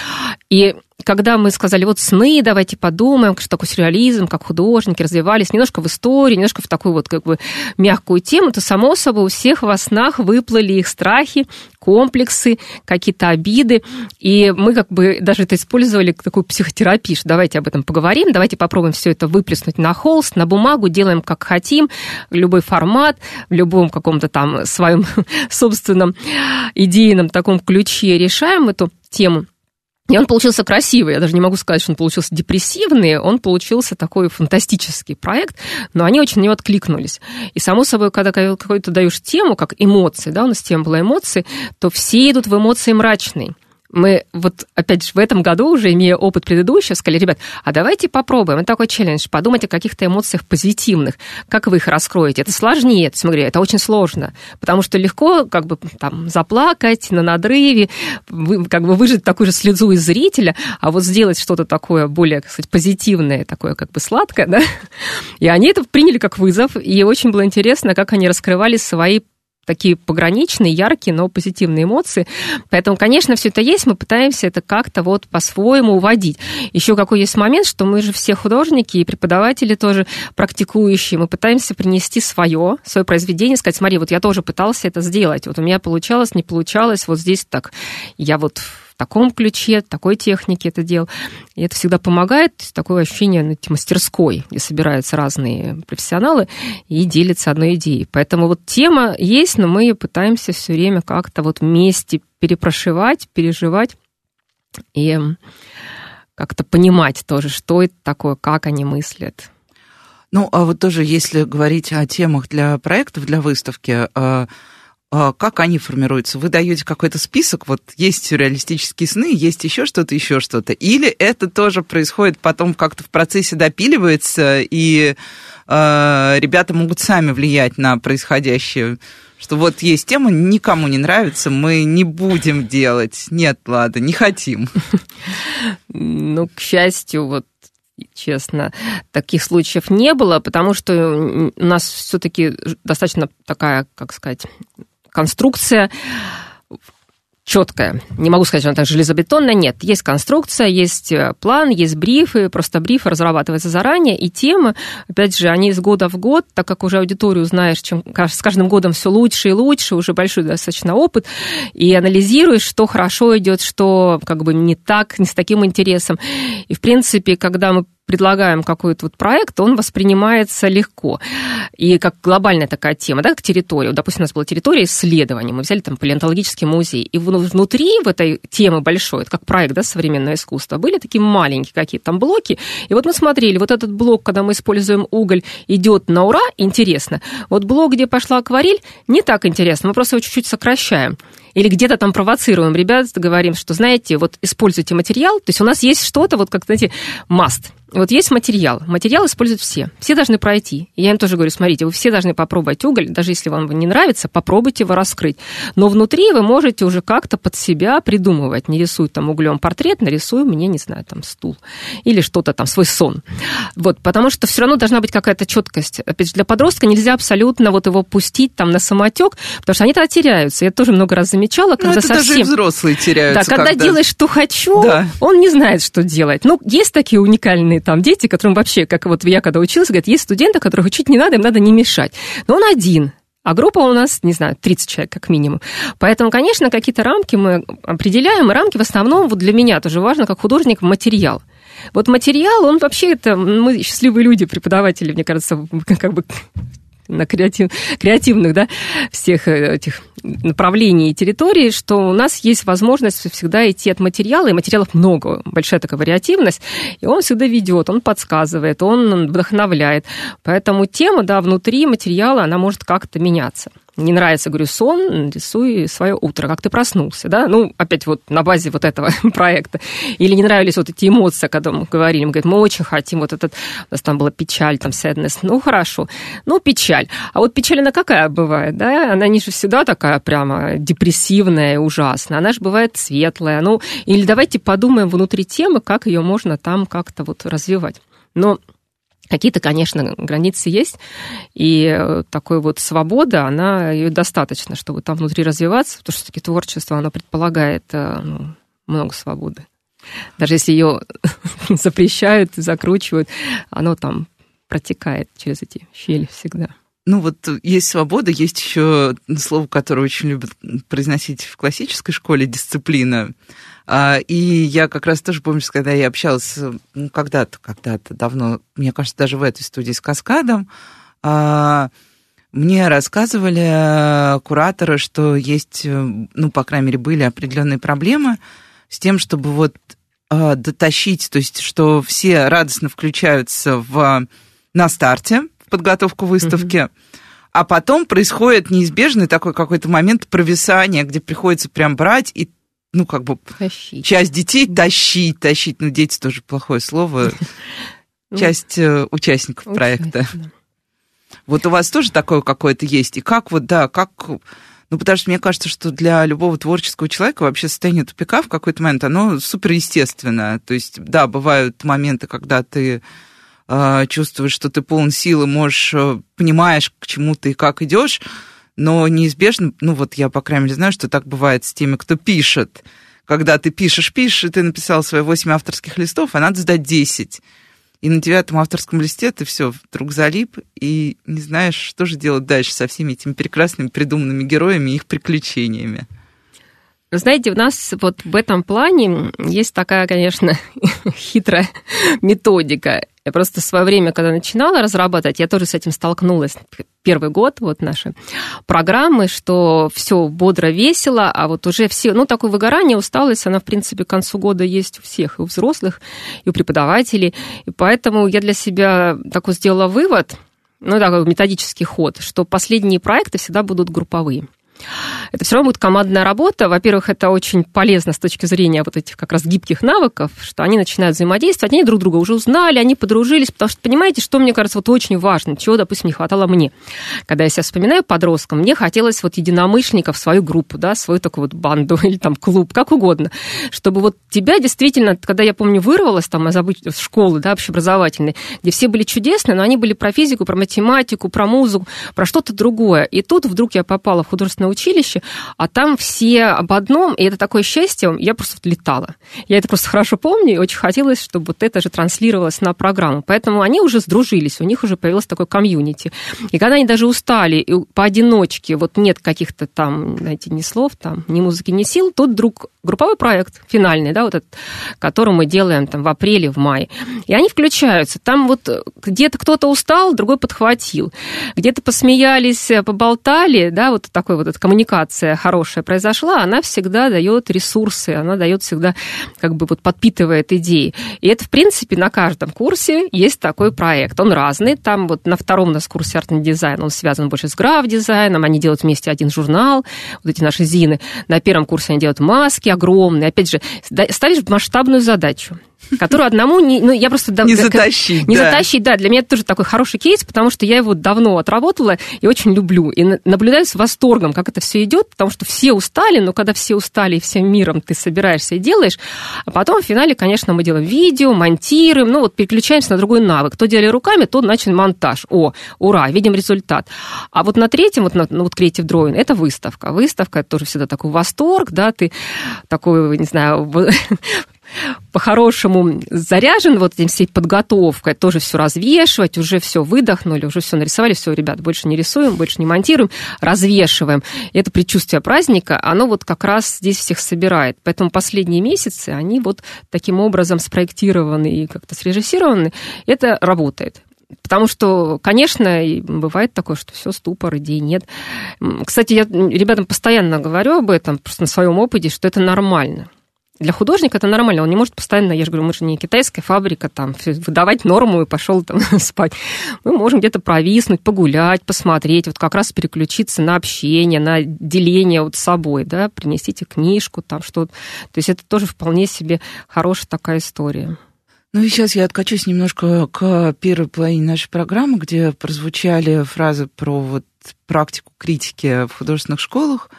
И когда мы сказали, вот сны, давайте подумаем, что такое сюрреализм, как художники развивались, немножко в истории, немножко в такую вот как бы мягкую тему, то, само собой, у всех во снах выплыли их страхи, комплексы, какие-то обиды, и мы как бы даже это использовали такую психотерапию, что давайте об этом поговорим, давайте попробуем все это выплеснуть на холст, на бумагу, делаем как хотим, любой формат, в любом каком-то там своем собственном идейном таком ключе решаем эту тему. И он получился красивый. Я даже не могу сказать, что он получился депрессивный. Он получился такой фантастический проект, но они очень на него откликнулись. И, само собой, когда какую-то даешь тему, как эмоции, да, у нас тема была эмоции, то все идут в эмоции мрачные мы вот, опять же, в этом году, уже имея опыт предыдущего, сказали, ребят, а давайте попробуем, это такой челлендж, подумать о каких-то эмоциях позитивных, как вы их раскроете. Это сложнее, то есть это очень сложно, потому что легко как бы там заплакать на надрыве, как бы выжать такую же слезу из зрителя, а вот сделать что-то такое более, так сказать, позитивное, такое как бы сладкое, да, и они это приняли как вызов, и очень было интересно, как они раскрывали свои такие пограничные, яркие, но позитивные эмоции. Поэтому, конечно, все это есть, мы пытаемся это как-то вот по-своему уводить. Еще какой есть момент, что мы же все художники и преподаватели тоже практикующие, мы пытаемся принести свое, свое произведение, сказать, смотри, вот я тоже пытался это сделать, вот у меня получалось, не получалось, вот здесь так, я вот таком ключе, такой технике это делал. И это всегда помогает, такое ощущение ну, мастерской, где собираются разные профессионалы и делятся одной идеей. Поэтому вот тема есть, но мы ее пытаемся все время как-то вот вместе перепрошивать, переживать и как-то понимать тоже, что это такое, как они мыслят. Ну, а вот тоже, если говорить о темах для проектов, для выставки, а, как они формируются? Вы даете какой-то список, вот есть сюрреалистические сны, есть еще что-то, еще что-то. Или это тоже происходит потом как-то в процессе допиливается, и э, ребята могут сами влиять на происходящее? Что вот есть тема, никому не нравится, мы не будем делать. Нет, ладно, не хотим. Ну, к счастью, вот честно, таких случаев не было, потому что у нас все-таки достаточно такая, как сказать, конструкция четкая. Не могу сказать, что она так железобетонная. Нет, есть конструкция, есть э, план, есть брифы. Просто бриф разрабатывается заранее. И темы, опять же, они из года в год, так как уже аудиторию знаешь, чем с каждым годом все лучше и лучше, уже большой достаточно опыт, и анализируешь, что хорошо идет, что как бы не так, не с таким интересом. И, в принципе, когда мы предлагаем какой-то вот проект, он воспринимается легко. И как глобальная такая тема, да, как территория. Допустим, у нас была территория исследований, мы взяли там палеонтологический музей, и внутри в этой темы большой, это как проект, да, современное искусство, были такие маленькие какие-то там блоки, и вот мы смотрели, вот этот блок, когда мы используем уголь, идет на ура, интересно. Вот блок, где пошла акварель, не так интересно, мы просто его чуть-чуть сокращаем или где-то там провоцируем ребят, говорим, что, знаете, вот используйте материал, то есть у нас есть что-то, вот как, знаете, must, вот есть материал. Материал используют все. Все должны пройти. Я им тоже говорю, смотрите, вы все должны попробовать уголь, даже если вам не нравится, попробуйте его раскрыть. Но внутри вы можете уже как-то под себя придумывать. Не рисуй там углем портрет, нарисуй мне, не знаю, там стул. Или что-то там, свой сон. Вот, потому что все равно должна быть какая-то четкость. Опять же, для подростка нельзя абсолютно вот его пустить там на самотек, потому что они тогда теряются. Я тоже много раз замечала, когда ну, это совсем... даже взрослые теряются. Да, когда, когда делаешь, что хочу, да. он не знает, что делать. Ну, есть такие уникальные там дети, которым вообще, как вот я когда училась, говорят, есть студенты, которых учить не надо, им надо не мешать. Но он один, а группа у нас, не знаю, 30 человек как минимум. Поэтому, конечно, какие-то рамки мы определяем, и рамки в основном, вот для меня тоже важно, как художник, материал. Вот материал, он вообще это, мы счастливые люди, преподаватели, мне кажется, как бы на креатив, креативных да, всех э, этих направлений и территорий, что у нас есть возможность всегда идти от материала, и материалов много, большая такая вариативность, и он всегда ведет, он подсказывает, он вдохновляет. Поэтому тема да, внутри материала, она может как-то меняться не нравится, говорю, сон, рисуй свое утро, как ты проснулся, да, ну, опять вот на базе вот этого проекта. Или не нравились вот эти эмоции, когда мы говорили, мы говорим, мы очень хотим вот этот, у нас там была печаль, там sadness, ну, хорошо, ну, печаль. А вот печаль, она какая бывает, да, она не же всегда такая прямо депрессивная, ужасная, она же бывает светлая, ну, или давайте подумаем внутри темы, как ее можно там как-то вот развивать. Но Какие-то, конечно, границы есть, и э, такой вот свобода, она ее достаточно, чтобы там внутри развиваться, потому что все-таки творчество, оно предполагает э, ну, много свободы. Даже если ее запрещают, закручивают, оно там протекает через эти щели всегда. Ну вот есть свобода, есть еще слово, которое очень любят произносить в классической школе, дисциплина. А, и я как раз тоже помню, когда я общалась, ну, когда-то, когда-то давно, мне кажется, даже в этой студии с Каскадом, а, мне рассказывали кураторы, что есть, ну, по крайней мере, были определенные проблемы с тем, чтобы вот а, дотащить, то есть, что все радостно включаются в, на старте, подготовку выставки. Mm-hmm. А потом происходит неизбежный такой какой-то момент провисания, где приходится прям брать и ну, как бы тащить. часть детей тащить, тащить. Ну, дети тоже плохое слово. Ну, часть э, участников проекта. Вот у вас тоже такое какое-то есть? И как вот, да, как... Ну, потому что мне кажется, что для любого творческого человека вообще состояние тупика в какой-то момент, оно супер естественно. То есть, да, бывают моменты, когда ты э, чувствуешь, что ты полон силы, можешь, э, понимаешь, к чему ты и как идешь, но неизбежно, ну вот я, по крайней мере, знаю, что так бывает с теми, кто пишет. Когда ты пишешь, пишешь, и ты написал свои 8 авторских листов, а надо сдать 10. И на девятом авторском листе ты все вдруг залип и не знаешь, что же делать дальше со всеми этими прекрасными придуманными героями и их приключениями. Знаете, у нас вот в этом плане есть такая, конечно, хитрая методика. Я просто в свое время, когда начинала разрабатывать, я тоже с этим столкнулась. Первый год вот наши программы, что все бодро, весело, а вот уже все, ну, такое выгорание, усталость, она, в принципе, к концу года есть у всех, и у взрослых, и у преподавателей. И поэтому я для себя такой сделала вывод, ну, такой методический ход, что последние проекты всегда будут групповые. Это все равно будет командная работа. Во-первых, это очень полезно с точки зрения вот этих как раз гибких навыков, что они начинают взаимодействовать, они друг друга уже узнали, они подружились, потому что, понимаете, что мне кажется вот очень важно, чего, допустим, не хватало мне. Когда я себя вспоминаю подростком, мне хотелось вот единомышленников, свою группу, да, свою такую вот банду или там клуб, как угодно, чтобы вот тебя действительно, когда я помню, вырвалась там из школы, да, общеобразовательной, где все были чудесные, но они были про физику, про математику, про музыку, про что-то другое. И тут вдруг я попала в художественное училище, а там все об одном, и это такое счастье, я просто летала. Я это просто хорошо помню, и очень хотелось, чтобы вот это же транслировалось на программу. Поэтому они уже сдружились, у них уже появилось такое комьюнити. И когда они даже устали, и поодиночке, вот нет каких-то там, знаете, ни слов, там, ни музыки, ни сил, тут вдруг групповой проект финальный, да, вот этот, который мы делаем там в апреле, в мае. И они включаются. Там вот где-то кто-то устал, другой подхватил. Где-то посмеялись, поболтали, да, вот такой вот эта коммуникация хорошая произошла, она всегда дает ресурсы, она дает всегда, как бы вот подпитывает идеи. И это, в принципе, на каждом курсе есть такой проект. Он разный. Там вот на втором у нас курсе арт-дизайн, он связан больше с граф-дизайном, они делают вместе один журнал, вот эти наши зины. На первом курсе они делают маски, огромные. Опять же, ставишь масштабную задачу которую одному не, ну, я просто... Не затащить, Не да. затащить, да. Для меня это тоже такой хороший кейс, потому что я его давно отработала и очень люблю. И наблюдаю с восторгом, как это все идет, потому что все устали, но когда все устали и всем миром ты собираешься и делаешь, а потом в финале, конечно, мы делаем видео, монтируем, ну вот переключаемся на другой навык. Кто делали руками, тот начал монтаж. О, ура, видим результат. А вот на третьем, вот, на, ну, вот Creative Drawing, это выставка. Выставка, это тоже всегда такой восторг, да, ты такой, не знаю, по-хорошему заряжен вот этим всей подготовкой, тоже все развешивать, уже все выдохнули, уже все нарисовали, все, ребят, больше не рисуем, больше не монтируем, развешиваем. И это предчувствие праздника, оно вот как раз здесь всех собирает. Поэтому последние месяцы, они вот таким образом спроектированы и как-то срежиссированы, это работает. Потому что, конечно, бывает такое, что все ступор, идей нет. Кстати, я ребятам постоянно говорю об этом, просто на своем опыте, что это нормально для художника это нормально, он не может постоянно, я же говорю, мы же не китайская фабрика, там, выдавать норму и пошел там спать. Мы можем где-то провиснуть, погулять, посмотреть, вот как раз переключиться на общение, на деление вот с собой, да, принесите книжку, там что-то. То есть это тоже вполне себе хорошая такая история. Ну и сейчас я откачусь немножко к первой половине нашей программы, где прозвучали фразы про вот практику критики в художественных школах.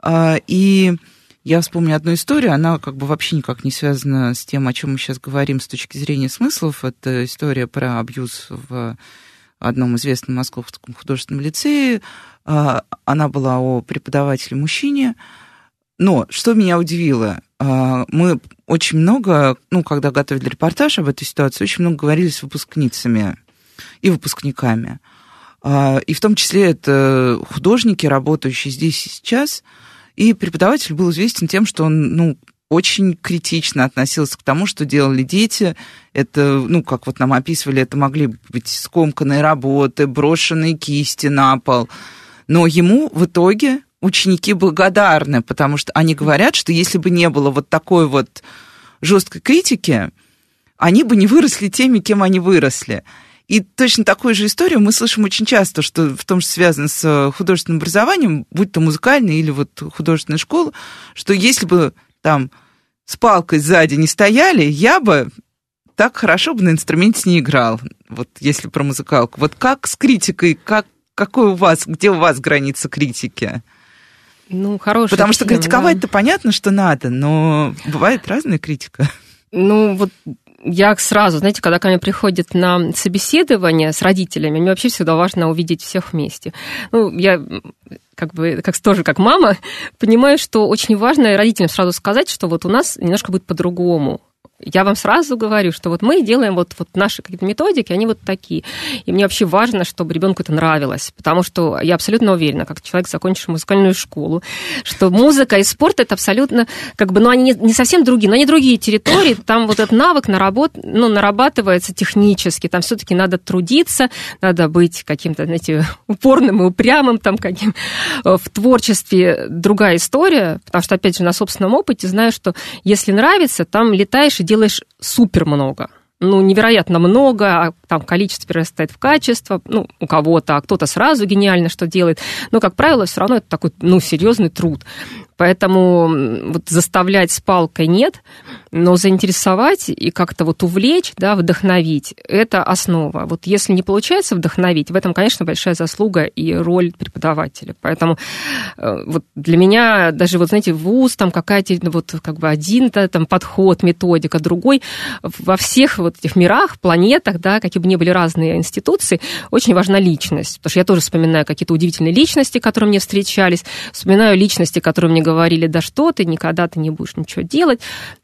А, и я вспомню одну историю, она как бы вообще никак не связана с тем, о чем мы сейчас говорим с точки зрения смыслов. Это история про абьюз в одном известном московском художественном лицее. А, она была о преподавателе-мужчине. Но что меня удивило, а, мы очень много, ну, когда готовили репортаж об этой ситуации, очень много говорили с выпускницами и выпускниками. А, и в том числе это художники, работающие здесь и сейчас – и преподаватель был известен тем, что он, ну, очень критично относился к тому, что делали дети. Это, ну, как вот нам описывали, это могли быть скомканные работы, брошенные кисти на пол. Но ему в итоге ученики благодарны, потому что они говорят, что если бы не было вот такой вот жесткой критики, они бы не выросли теми, кем они выросли. И точно такую же историю мы слышим очень часто, что в том, что связано с э, художественным образованием, будь то музыкальная или вот художественная школа, что если бы там с палкой сзади не стояли, я бы так хорошо бы на инструменте не играл. Вот если про музыкалку. Вот как с критикой, как, какой у вас, где у вас граница критики? Ну, хорошая Потому что критиковать-то да. понятно, что надо, но бывает разная критика. Ну, вот я сразу, знаете, когда ко мне приходят на собеседование с родителями, мне вообще всегда важно увидеть всех вместе. Ну, я как бы, как тоже как мама, понимаю, что очень важно родителям сразу сказать, что вот у нас немножко будет по-другому я вам сразу говорю, что вот мы делаем вот, вот наши какие-то методики, они вот такие. И мне вообще важно, чтобы ребенку это нравилось, потому что я абсолютно уверена, как человек, закончивший музыкальную школу, что музыка и спорт это абсолютно, как бы, ну, они не, совсем другие, но они другие территории, там вот этот навык наработ, ну, нарабатывается технически, там все-таки надо трудиться, надо быть каким-то, знаете, упорным и упрямым, там, каким в творчестве. Другая история, потому что, опять же, на собственном опыте знаю, что если нравится, там летаешь и делаешь супер много. ну, невероятно много, а там количество перерастает в качество, ну, у кого-то, а кто-то сразу гениально что делает. Но, как правило, все равно это такой, ну, серьезный труд. Поэтому вот заставлять с палкой нет, но заинтересовать и как-то вот увлечь, да, вдохновить – это основа. Вот если не получается вдохновить, в этом, конечно, большая заслуга и роль преподавателя. Поэтому э, вот для меня даже, вот знаете, вуз, там какая-то вот как бы один да, там подход, методика, другой. Во всех вот этих мирах, планетах, да, какие бы ни были разные институции, очень важна личность. Потому что я тоже вспоминаю какие-то удивительные личности, которые мне встречались, вспоминаю личности, которые мне говорили, да что ты, никогда ты не будешь ничего делать,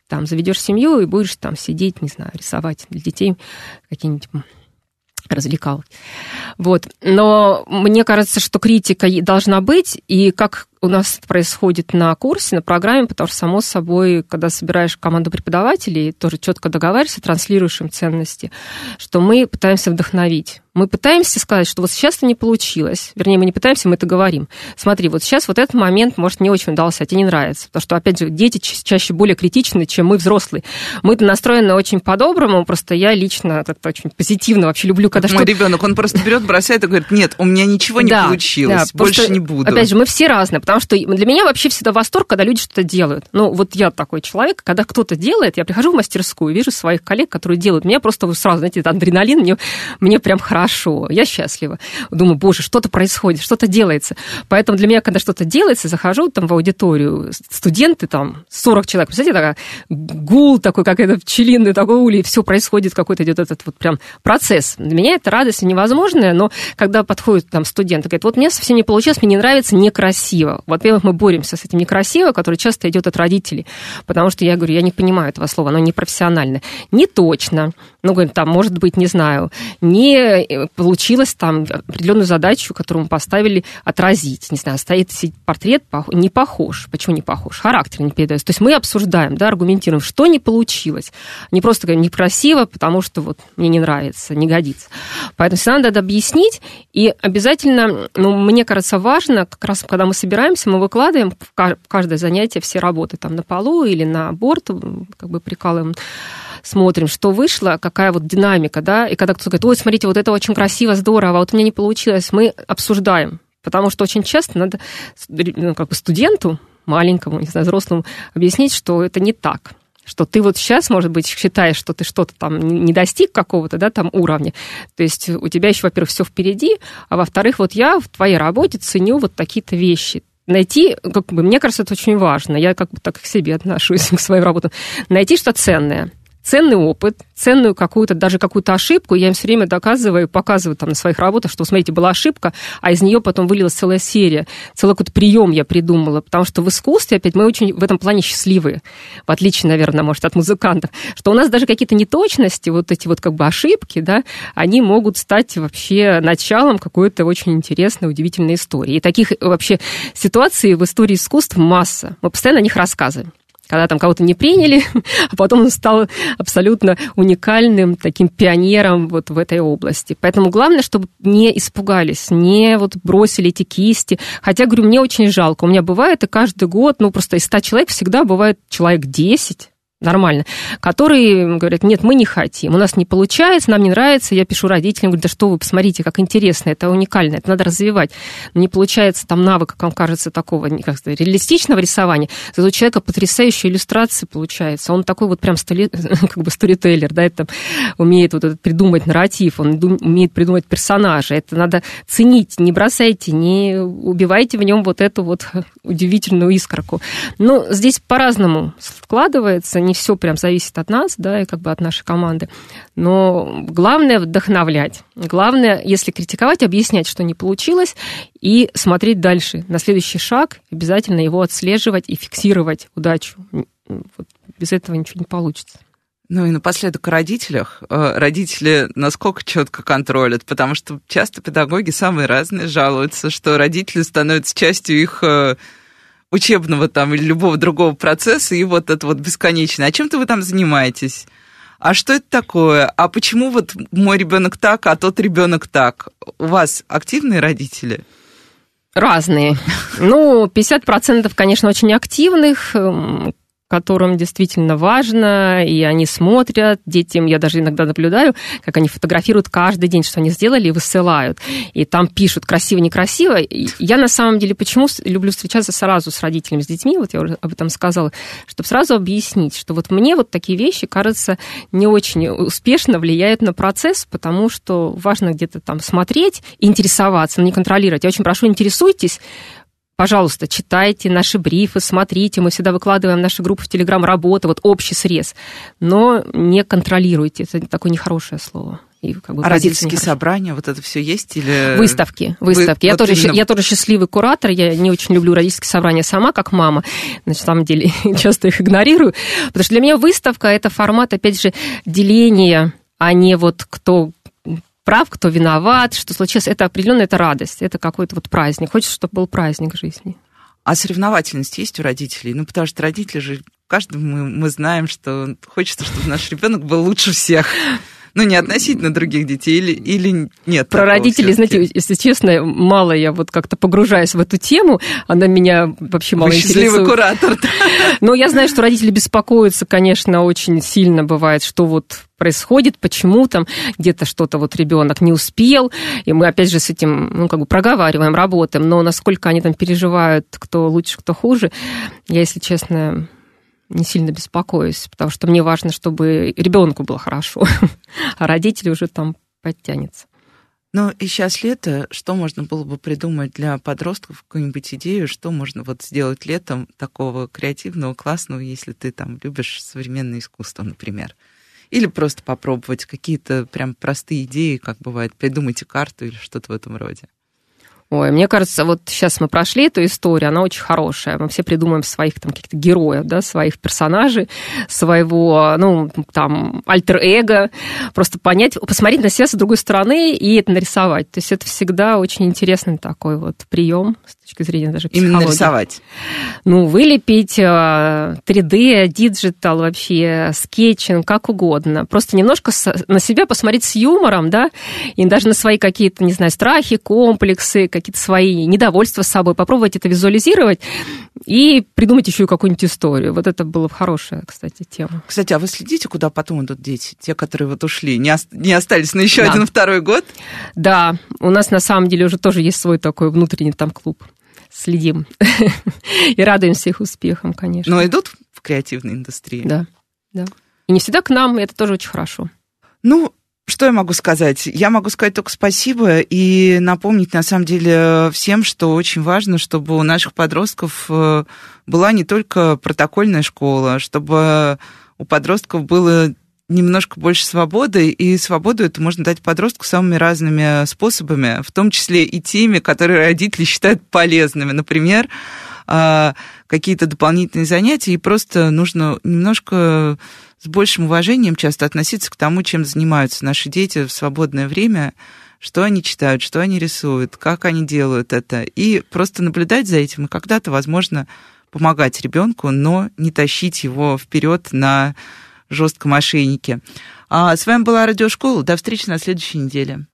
там, заведешь семью и будешь там сидеть, не знаю, рисовать для детей какие-нибудь развлекал. Вот. Но мне кажется, что критика должна быть, и как у нас происходит на курсе, на программе, потому что, само собой, когда собираешь команду преподавателей, тоже четко договариваешься, транслируешь им ценности, что мы пытаемся вдохновить. Мы пытаемся сказать, что вот сейчас это не получилось. Вернее, мы не пытаемся, мы это говорим. Смотри, вот сейчас вот этот момент, может, не очень удался, а тебе не нравится. Потому что, опять же, дети чаще более критичны, чем мы, взрослые. Мы-то настроены очень по-доброму, просто я лично как-то очень позитивно вообще люблю, когда Мой что... ребенок, он просто берет, бросает и говорит, нет, у меня ничего не да, получилось, да, больше просто, не буду. Опять же, мы все разные, потому что для меня вообще всегда восторг, когда люди что-то делают. Ну, вот я такой человек, когда кто-то делает, я прихожу в мастерскую, вижу своих коллег, которые делают, меня просто сразу, знаете, адреналин, мне, мне прям хорошо, я счастлива. Думаю, боже, что-то происходит, что-то делается. Поэтому для меня, когда что-то делается, захожу там в аудиторию, студенты там, 40 человек, представляете, такая гул такой, как это пчелиный такой улей, все происходит, какой-то идет этот вот прям процесс. Для меня это радость невозможная, но когда подходит там студент и говорит, вот мне совсем не получилось, мне не нравится, некрасиво. Во-первых, мы боремся с этим некрасиво, которое часто идет от родителей, потому что я говорю, я не понимаю этого слова, оно непрофессионально. Не точно, ну, говорит, там, может быть, не знаю, не получилось там определенную задачу, которую мы поставили, отразить. Не знаю, стоит портрет не похож. Почему не похож? Характер не передается. То есть мы обсуждаем, да, аргументируем, что не получилось. Не просто говорим некрасиво, потому что вот мне не нравится, не годится. Поэтому всегда надо объяснить. И обязательно, ну, мне кажется, важно, как раз когда мы собираемся, мы выкладываем в каждое занятие все работы там на полу или на борт, как бы прикалываем смотрим, что вышло, какая вот динамика, да, и когда кто-то говорит, ой, смотрите, вот это очень красиво, здорово, а вот у меня не получилось, мы обсуждаем, потому что очень часто надо ну, как бы студенту, маленькому, не знаю, взрослому, объяснить, что это не так, что ты вот сейчас, может быть, считаешь, что ты что-то там не достиг какого-то, да, там уровня. То есть у тебя еще, во-первых, все впереди, а во-вторых, вот я в твоей работе ценю вот такие-то вещи. Найти, как бы, мне кажется, это очень важно, я как бы так к себе отношусь, к своим работам, найти что-то ценное ценный опыт, ценную какую-то, даже какую-то ошибку. Я им все время доказываю, показываю там на своих работах, что, смотрите, была ошибка, а из нее потом вылилась целая серия, целый какой-то прием я придумала. Потому что в искусстве, опять, мы очень в этом плане счастливые, в отличие, наверное, может, от музыкантов, что у нас даже какие-то неточности, вот эти вот как бы ошибки, да, они могут стать вообще началом какой-то очень интересной, удивительной истории. И таких вообще ситуаций в истории искусства масса. Мы постоянно о них рассказываем когда там кого-то не приняли, а потом он стал абсолютно уникальным таким пионером вот в этой области. Поэтому главное, чтобы не испугались, не вот бросили эти кисти. Хотя, говорю, мне очень жалко. У меня бывает, и каждый год, ну, просто из 100 человек всегда бывает человек 10, нормально, которые говорят, нет, мы не хотим, у нас не получается, нам не нравится, я пишу родителям, говорю, да что вы, посмотрите, как интересно, это уникально, это надо развивать. Не получается там навык, как вам кажется, такого как сказать, реалистичного рисования, зато у человека потрясающая иллюстрация получается, он такой вот прям столи, как бы сторителлер, да, это умеет вот этот придумать нарратив, он умеет придумать персонажа, это надо ценить, не бросайте, не убивайте в нем вот эту вот удивительную искорку. Но здесь по-разному складывается, не все прям зависит от нас, да, и как бы от нашей команды. Но главное вдохновлять. Главное, если критиковать, объяснять, что не получилось, и смотреть дальше. На следующий шаг обязательно его отслеживать и фиксировать удачу. Вот без этого ничего не получится. Ну и напоследок о родителях. Э, родители насколько четко контролят, потому что часто педагоги самые разные жалуются, что родители становятся частью их э, учебного там или любого другого процесса, и вот это вот бесконечно. А чем-то вы там занимаетесь? А что это такое? А почему вот мой ребенок так, а тот ребенок так? У вас активные родители? Разные. Ну, 50%, конечно, очень активных, которым действительно важно, и они смотрят, детям, я даже иногда наблюдаю, как они фотографируют каждый день, что они сделали, и высылают. И там пишут красиво-некрасиво. Я на самом деле почему люблю встречаться сразу с родителями, с детьми, вот я уже об этом сказала, чтобы сразу объяснить, что вот мне вот такие вещи, кажется, не очень успешно влияют на процесс, потому что важно где-то там смотреть, интересоваться, но не контролировать. Я очень прошу, интересуйтесь, Пожалуйста, читайте наши брифы, смотрите. Мы всегда выкладываем в наши группы в Телеграм работа, вот общий срез. Но не контролируйте. Это такое нехорошее слово. И как бы а родительские собрания, вот это все есть или... Выставки, выставки. Вы, я, вот тоже, именно... я тоже счастливый куратор, я не очень люблю родительские собрания сама, как мама. На самом деле, часто их игнорирую. Потому что для меня выставка – это формат, опять же, деления а не вот кто прав, кто виноват, что случилось. Это определенно это радость, это какой-то вот праздник. Хочется, чтобы был праздник жизни. А соревновательность есть у родителей? Ну, потому что родители же, каждый мы, мы знаем, что хочется, чтобы наш ребенок был лучше всех. Ну, не относительно других детей или, или нет? Про родителей, знаете, если честно, мало я вот как-то погружаюсь в эту тему. Она меня вообще мало Вы интересует. куратор. Да? Но я знаю, что родители беспокоятся, конечно, очень сильно бывает, что вот происходит, почему там где-то что-то вот ребенок не успел, и мы опять же с этим, ну, как бы проговариваем, работаем, но насколько они там переживают, кто лучше, кто хуже, я, если честно, не сильно беспокоюсь, потому что мне важно, чтобы ребенку было хорошо, а родители уже там подтянется. Ну и сейчас лето, что можно было бы придумать для подростков, какую-нибудь идею, что можно вот сделать летом такого креативного, классного, если ты там любишь современное искусство, например. Или просто попробовать какие-то прям простые идеи, как бывает, придумайте карту или что-то в этом роде. Ой, мне кажется, вот сейчас мы прошли эту историю, она очень хорошая. Мы все придумаем своих там каких-то героев, да, своих персонажей, своего, ну, там, альтер-эго. Просто понять, посмотреть на себя с другой стороны и это нарисовать. То есть это всегда очень интересный такой вот прием с точки зрения даже психологии. Именно рисовать? Ну, вылепить 3D, э, digital вообще, sketching, как угодно. Просто немножко на себя посмотреть с юмором, да, и даже на свои какие-то, не знаю, страхи, комплексы, какие-то свои недовольства с собой, попробовать это визуализировать и придумать еще какую-нибудь историю. Вот это было хорошая, кстати, тема. Кстати, а вы следите, куда потом идут дети? Те, которые вот ушли, не, не остались на еще да. один второй год? Да, у нас на самом деле уже тоже есть свой такой внутренний там клуб. Следим и радуемся их успехам, конечно. Но идут в креативной индустрии? Да, да. И не всегда к нам, и это тоже очень хорошо. Ну, что я могу сказать? Я могу сказать только спасибо и напомнить, на самом деле, всем, что очень важно, чтобы у наших подростков э, была не только протокольная школа, чтобы у подростков было немножко больше свободы, и свободу это можно дать подростку самыми разными способами, в том числе и теми, которые родители считают полезными. Например, э, какие-то дополнительные занятия, и просто нужно немножко с большим уважением часто относиться к тому, чем занимаются наши дети в свободное время, что они читают, что они рисуют, как они делают это, и просто наблюдать за этим, и когда-то, возможно, помогать ребенку, но не тащить его вперед на жестком ошейнике. А с вами была Радиошкола. До встречи на следующей неделе.